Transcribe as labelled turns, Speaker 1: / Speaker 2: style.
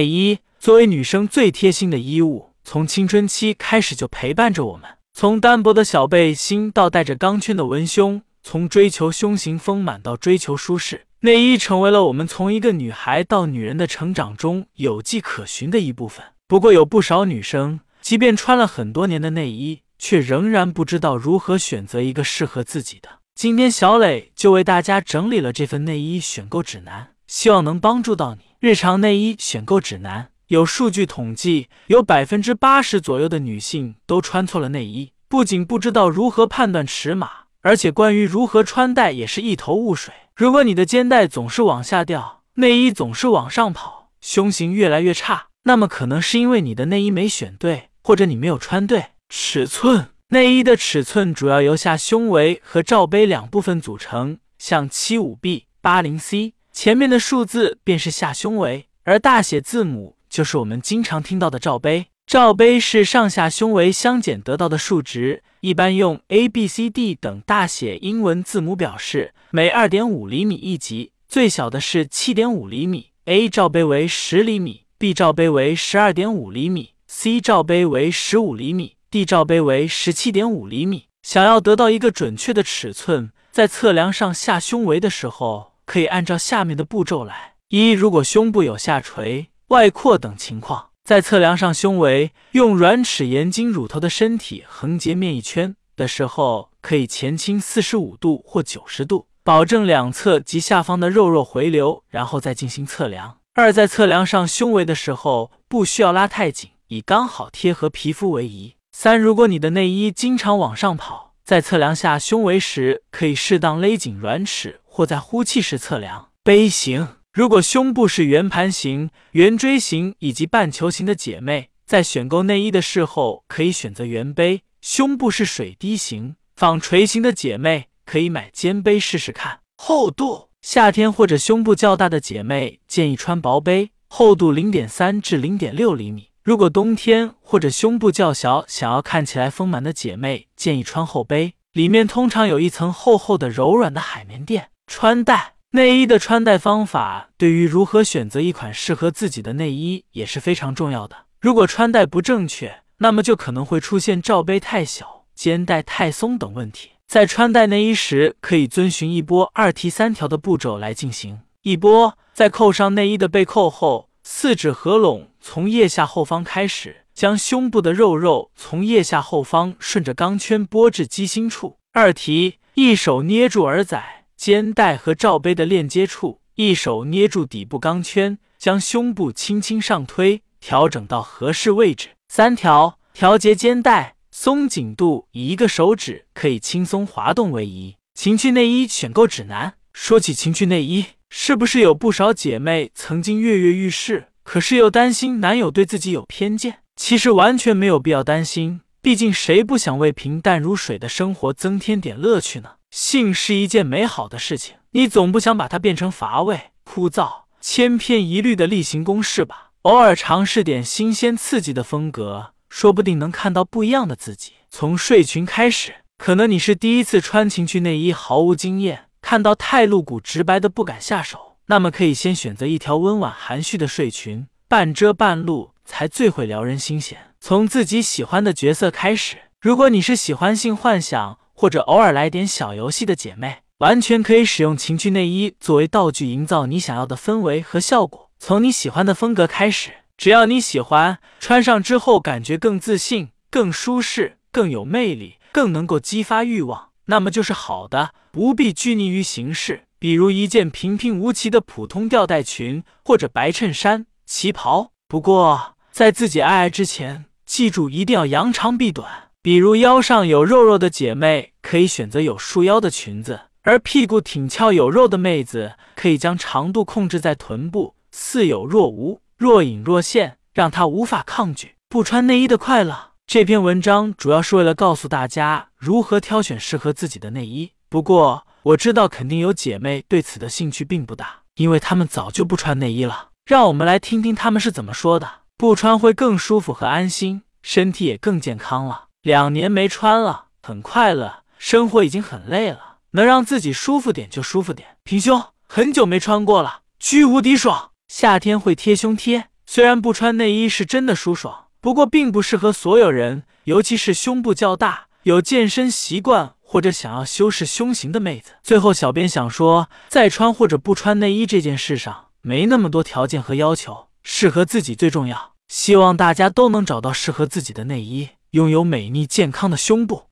Speaker 1: 内衣作为女生最贴心的衣物，从青春期开始就陪伴着我们。从单薄的小背心到带着钢圈的文胸，从追求胸型丰满到追求舒适，内衣成为了我们从一个女孩到女人的成长中有迹可循的一部分。不过，有不少女生，即便穿了很多年的内衣，却仍然不知道如何选择一个适合自己的。今天，小磊就为大家整理了这份内衣选购指南，希望能帮助到你。日常内衣选购指南。有数据统计，有百分之八十左右的女性都穿错了内衣，不仅不知道如何判断尺码，而且关于如何穿戴也是一头雾水。如果你的肩带总是往下掉，内衣总是往上跑，胸型越来越差，那么可能是因为你的内衣没选对，或者你没有穿对尺寸。内衣的尺寸主要由下胸围和罩杯两部分组成，像七五 B、八零 C，前面的数字便是下胸围，而大写字母。就是我们经常听到的罩杯，罩杯是上下胸围相减得到的数值，一般用 A、B、C、D 等大写英文字母表示，每二点五厘米一级，最小的是七点五厘米。A 罩杯为十厘米，B 罩杯为十二点五厘米，C 罩杯为十五厘米，D 罩杯为十七点五厘米。想要得到一个准确的尺寸，在测量上下胸围的时候，可以按照下面的步骤来：一、如果胸部有下垂。外扩等情况，在测量上胸围，用软尺沿经乳头的身体横截面一圈的时候，可以前倾四十五度或九十度，保证两侧及下方的肉肉回流，然后再进行测量。二，在测量上胸围的时候，不需要拉太紧，以刚好贴合皮肤为宜。三，如果你的内衣经常往上跑，在测量下胸围时，可以适当勒紧软尺，或在呼气时测量。杯型。如果胸部是圆盘形、圆锥形以及半球形的姐妹，在选购内衣的时候可以选择圆杯；胸部是水滴形、纺锤形的姐妹，可以买尖杯试试看。厚度，夏天或者胸部较大的姐妹建议穿薄杯，厚度零点三至零点六厘米。如果冬天或者胸部较小，想要看起来丰满的姐妹建议穿厚杯，里面通常有一层厚厚的柔软的海绵垫。穿戴。内衣的穿戴方法对于如何选择一款适合自己的内衣也是非常重要的。如果穿戴不正确，那么就可能会出现罩杯太小、肩带太松等问题。在穿戴内衣时，可以遵循一波二提三条的步骤来进行。一波，在扣上内衣的背扣后，四指合拢，从腋下后方开始，将胸部的肉肉从腋下后方顺着钢圈拨至鸡心处。二提，一手捏住耳仔。肩带和罩杯的链接处，一手捏住底部钢圈，将胸部轻轻上推，调整到合适位置。三条调节肩带松紧度，以一个手指可以轻松滑动为宜。情趣内衣选购指南。说起情趣内衣，是不是有不少姐妹曾经跃跃欲试，可是又担心男友对自己有偏见？其实完全没有必要担心，毕竟谁不想为平淡如水的生活增添点乐趣呢？性是一件美好的事情，你总不想把它变成乏味、枯燥、千篇一律的例行公事吧？偶尔尝试点新鲜刺激的风格，说不定能看到不一样的自己。从睡裙开始，可能你是第一次穿情趣内衣，毫无经验，看到太露骨直白的不敢下手，那么可以先选择一条温婉含蓄的睡裙，半遮半露才最会撩人心弦。从自己喜欢的角色开始，如果你是喜欢性幻想。或者偶尔来点小游戏的姐妹，完全可以使用情趣内衣作为道具，营造你想要的氛围和效果。从你喜欢的风格开始，只要你喜欢，穿上之后感觉更自信、更舒适、更有魅力、更能够激发欲望，那么就是好的，不必拘泥于形式。比如一件平平无奇的普通吊带裙，或者白衬衫、旗袍。不过在自己爱爱之前，记住一定要扬长避短。比如腰上有肉肉的姐妹可以选择有束腰的裙子，而屁股挺翘有肉的妹子可以将长度控制在臀部，似有若无，若隐若现，让她无法抗拒不穿内衣的快乐。这篇文章主要是为了告诉大家如何挑选适合自己的内衣。不过我知道肯定有姐妹对此的兴趣并不大，因为她们早就不穿内衣了。让我们来听听她们是怎么说的：不穿会更舒服和安心，身体也更健康了。两年没穿了，很快乐，生活已经很累了，能让自己舒服点就舒服点。平胸，很久没穿过了，巨无敌爽。夏天会贴胸贴，虽然不穿内衣是真的舒爽，不过并不适合所有人，尤其是胸部较大、有健身习惯或者想要修饰胸型的妹子。最后，小编想说，在穿或者不穿内衣这件事上，没那么多条件和要求，适合自己最重要。希望大家都能找到适合自己的内衣，拥有美丽健康的胸部。